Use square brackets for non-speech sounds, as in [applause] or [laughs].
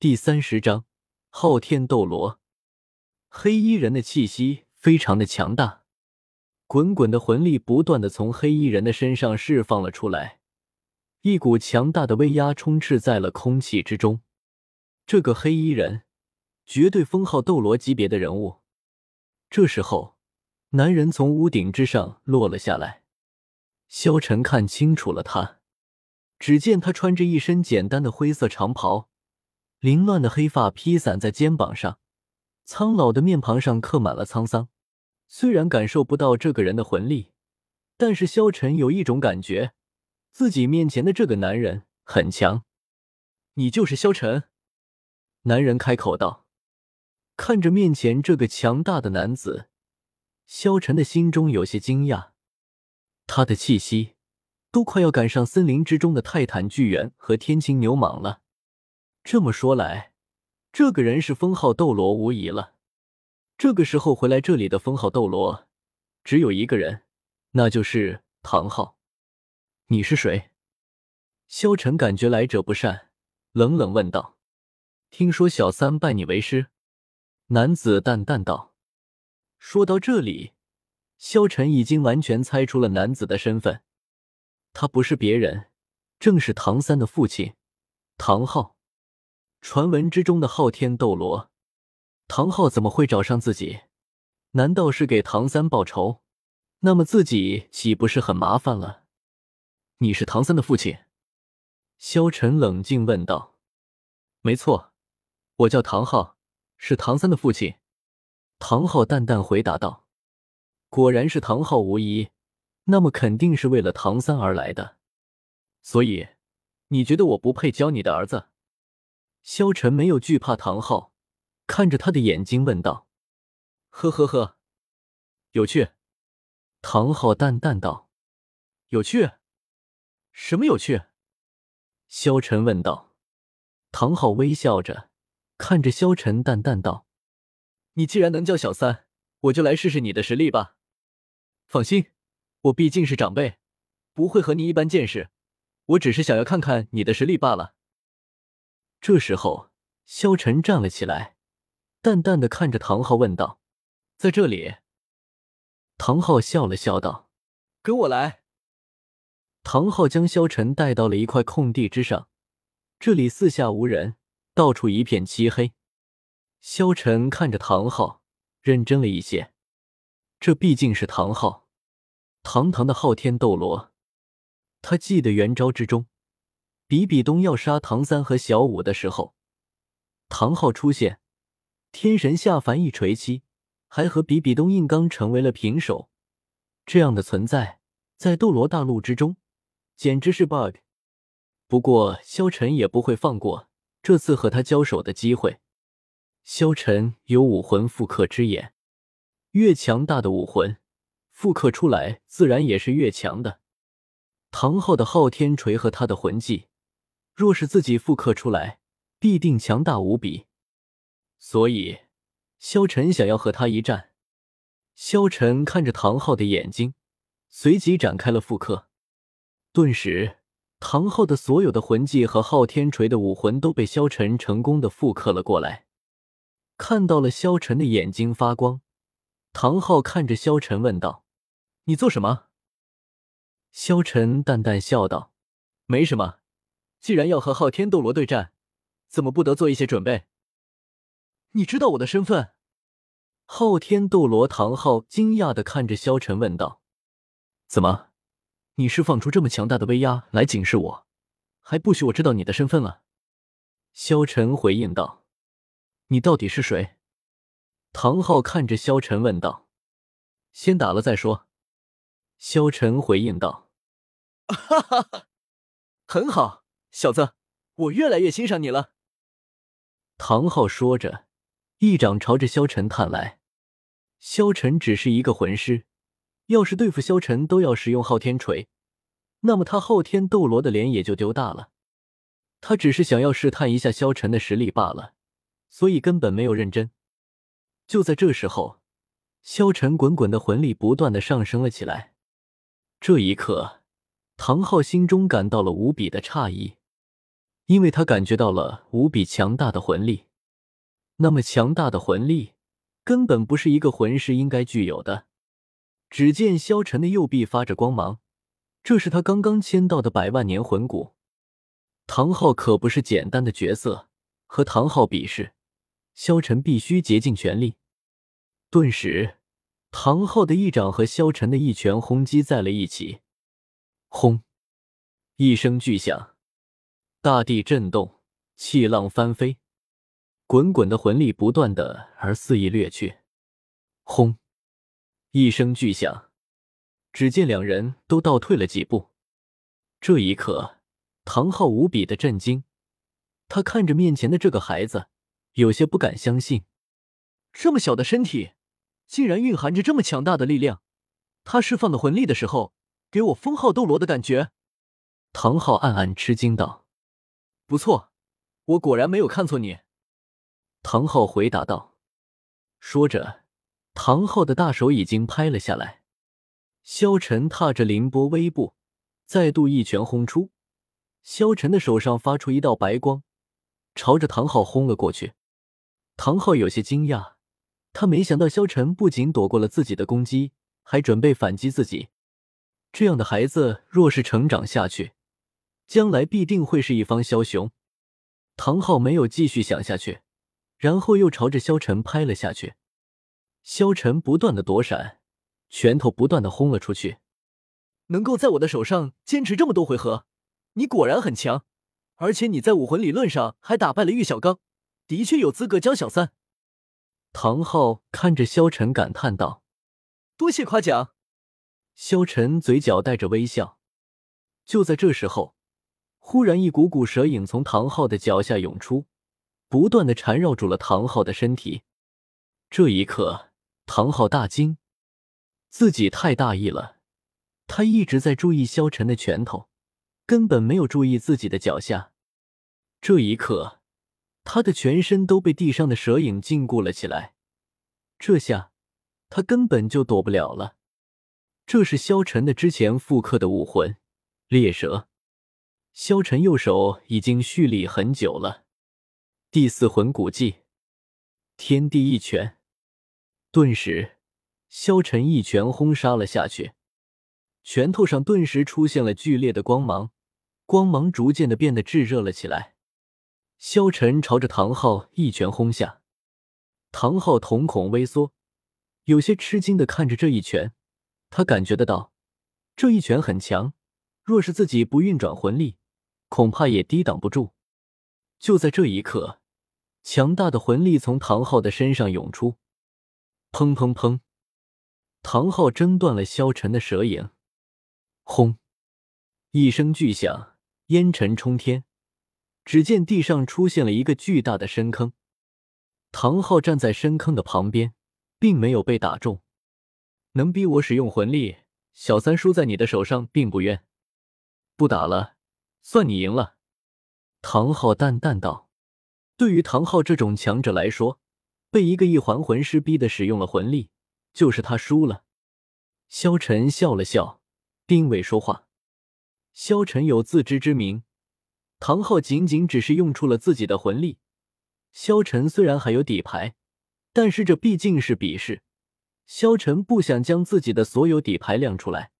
第三十章昊天斗罗。黑衣人的气息非常的强大，滚滚的魂力不断的从黑衣人的身上释放了出来，一股强大的威压充斥在了空气之中。这个黑衣人绝对封号斗罗级别的人物。这时候，男人从屋顶之上落了下来，萧晨看清楚了他，只见他穿着一身简单的灰色长袍。凌乱的黑发披散在肩膀上，苍老的面庞上刻满了沧桑。虽然感受不到这个人的魂力，但是萧晨有一种感觉，自己面前的这个男人很强。你就是萧晨？男人开口道。看着面前这个强大的男子，萧晨的心中有些惊讶。他的气息都快要赶上森林之中的泰坦巨猿和天青牛蟒了。这么说来，这个人是封号斗罗无疑了。这个时候回来这里的封号斗罗只有一个人，那就是唐昊。你是谁？萧晨感觉来者不善，冷冷问道：“听说小三拜你为师？”男子淡淡道。说到这里，萧晨已经完全猜出了男子的身份，他不是别人，正是唐三的父亲唐昊。传闻之中的昊天斗罗，唐昊怎么会找上自己？难道是给唐三报仇？那么自己岂不是很麻烦了？你是唐三的父亲？萧晨冷静问道。没错，我叫唐昊，是唐三的父亲。唐昊淡淡回答道。果然是唐昊无疑，那么肯定是为了唐三而来的。所以，你觉得我不配教你的儿子？萧晨没有惧怕唐昊，看着他的眼睛问道：“呵呵呵，有趣。”唐昊淡淡道：“有趣？什么有趣？”萧晨问道。唐昊微笑着看着萧晨，淡淡道：“你既然能叫小三，我就来试试你的实力吧。放心，我毕竟是长辈，不会和你一般见识。我只是想要看看你的实力罢了。”这时候，萧晨站了起来，淡淡的看着唐昊问道：“在这里？”唐昊笑了笑道：“跟我来。”唐昊将萧晨带到了一块空地之上，这里四下无人，到处一片漆黑。萧晨看着唐昊，认真了一些。这毕竟是唐昊，堂堂的昊天斗罗，他记得元朝之中。比比东要杀唐三和小五的时候，唐昊出现，天神下凡一锤七，还和比比东硬刚成为了平手。这样的存在在斗罗大陆之中简直是 bug。不过萧晨也不会放过这次和他交手的机会。萧晨有武魂复刻之眼，越强大的武魂复刻出来自然也是越强的。唐昊的昊天锤和他的魂技。若是自己复刻出来，必定强大无比。所以，萧晨想要和他一战。萧晨看着唐昊的眼睛，随即展开了复刻。顿时，唐昊的所有的魂技和昊天锤的武魂都被萧晨成功的复刻了过来。看到了萧晨的眼睛发光，唐昊看着萧晨问道：“你做什么？”萧晨淡淡笑道：“没什么。”既然要和昊天斗罗对战，怎么不得做一些准备？你知道我的身份？昊天斗罗唐昊惊讶的看着萧晨问道：“怎么，你释放出这么强大的威压来警示我，还不许我知道你的身份了？”萧晨回应道：“你到底是谁？”唐昊看着萧晨问道：“先打了再说。”萧晨回应道：“ [laughs] 哈哈哈，很好。”小子，我越来越欣赏你了。”唐昊说着，一掌朝着萧晨探来。萧晨只是一个魂师，要是对付萧晨都要使用昊天锤，那么他昊天斗罗的脸也就丢大了。他只是想要试探一下萧晨的实力罢了，所以根本没有认真。就在这时候，萧晨滚滚的魂力不断的上升了起来。这一刻，唐昊心中感到了无比的诧异。因为他感觉到了无比强大的魂力。那么强大的魂力，根本不是一个魂师应该具有的。只见萧晨的右臂发着光芒，这是他刚刚签到的百万年魂骨。唐昊可不是简单的角色，和唐昊比试，萧晨必须竭尽全力。顿时，唐昊的一掌和萧晨的一拳轰击在了一起，轰！一声巨响，大地震动，气浪翻飞，滚滚的魂力不断的而肆意掠去。轰！一声巨响，只见两人都倒退了几步。这一刻，唐昊无比的震惊，他看着面前的这个孩子，有些不敢相信，这么小的身体，竟然蕴含着这么强大的力量。他释放的魂力的时候，给我封号斗罗的感觉。唐昊暗暗吃惊道：“不错，我果然没有看错你。”唐昊回答道，说着。唐昊的大手已经拍了下来，萧晨踏着凌波微步，再度一拳轰出。萧晨的手上发出一道白光，朝着唐昊轰了过去。唐昊有些惊讶，他没想到萧晨不仅躲过了自己的攻击，还准备反击自己。这样的孩子若是成长下去，将来必定会是一方枭雄。唐昊没有继续想下去，然后又朝着萧晨拍了下去。萧晨不断的躲闪，拳头不断的轰了出去。能够在我的手上坚持这么多回合，你果然很强。而且你在武魂理论上还打败了玉小刚，的确有资格教小三。唐昊看着萧晨感叹道：“多谢夸奖。”萧晨嘴角带着微笑。就在这时候，忽然一股股蛇影从唐昊的脚下涌出，不断的缠绕住了唐昊的身体。这一刻。唐昊大惊，自己太大意了。他一直在注意萧晨的拳头，根本没有注意自己的脚下。这一刻，他的全身都被地上的蛇影禁锢了起来。这下，他根本就躲不了了。这是萧晨的之前复刻的武魂猎蛇。萧晨右手已经蓄力很久了。第四魂骨技，天地一拳。顿时，萧晨一拳轰杀了下去，拳头上顿时出现了剧烈的光芒，光芒逐渐的变得炙热了起来。萧晨朝着唐昊一拳轰下，唐昊瞳孔微缩，有些吃惊的看着这一拳，他感觉得到这一拳很强，若是自己不运转魂力，恐怕也抵挡不住。就在这一刻，强大的魂力从唐昊的身上涌出。砰砰砰！唐昊挣断了萧晨的蛇影。轰！一声巨响，烟尘冲天。只见地上出现了一个巨大的深坑。唐昊站在深坑的旁边，并没有被打中。能逼我使用魂力，小三输在你的手上并不冤。不打了，算你赢了。唐昊淡淡道。对于唐昊这种强者来说，被一个一环魂师逼的使用了魂力，就是他输了。萧晨笑了笑，并未说话。萧晨有自知之明，唐昊仅仅只是用出了自己的魂力。萧晨虽然还有底牌，但是这毕竟是比试，萧晨不想将自己的所有底牌亮出来。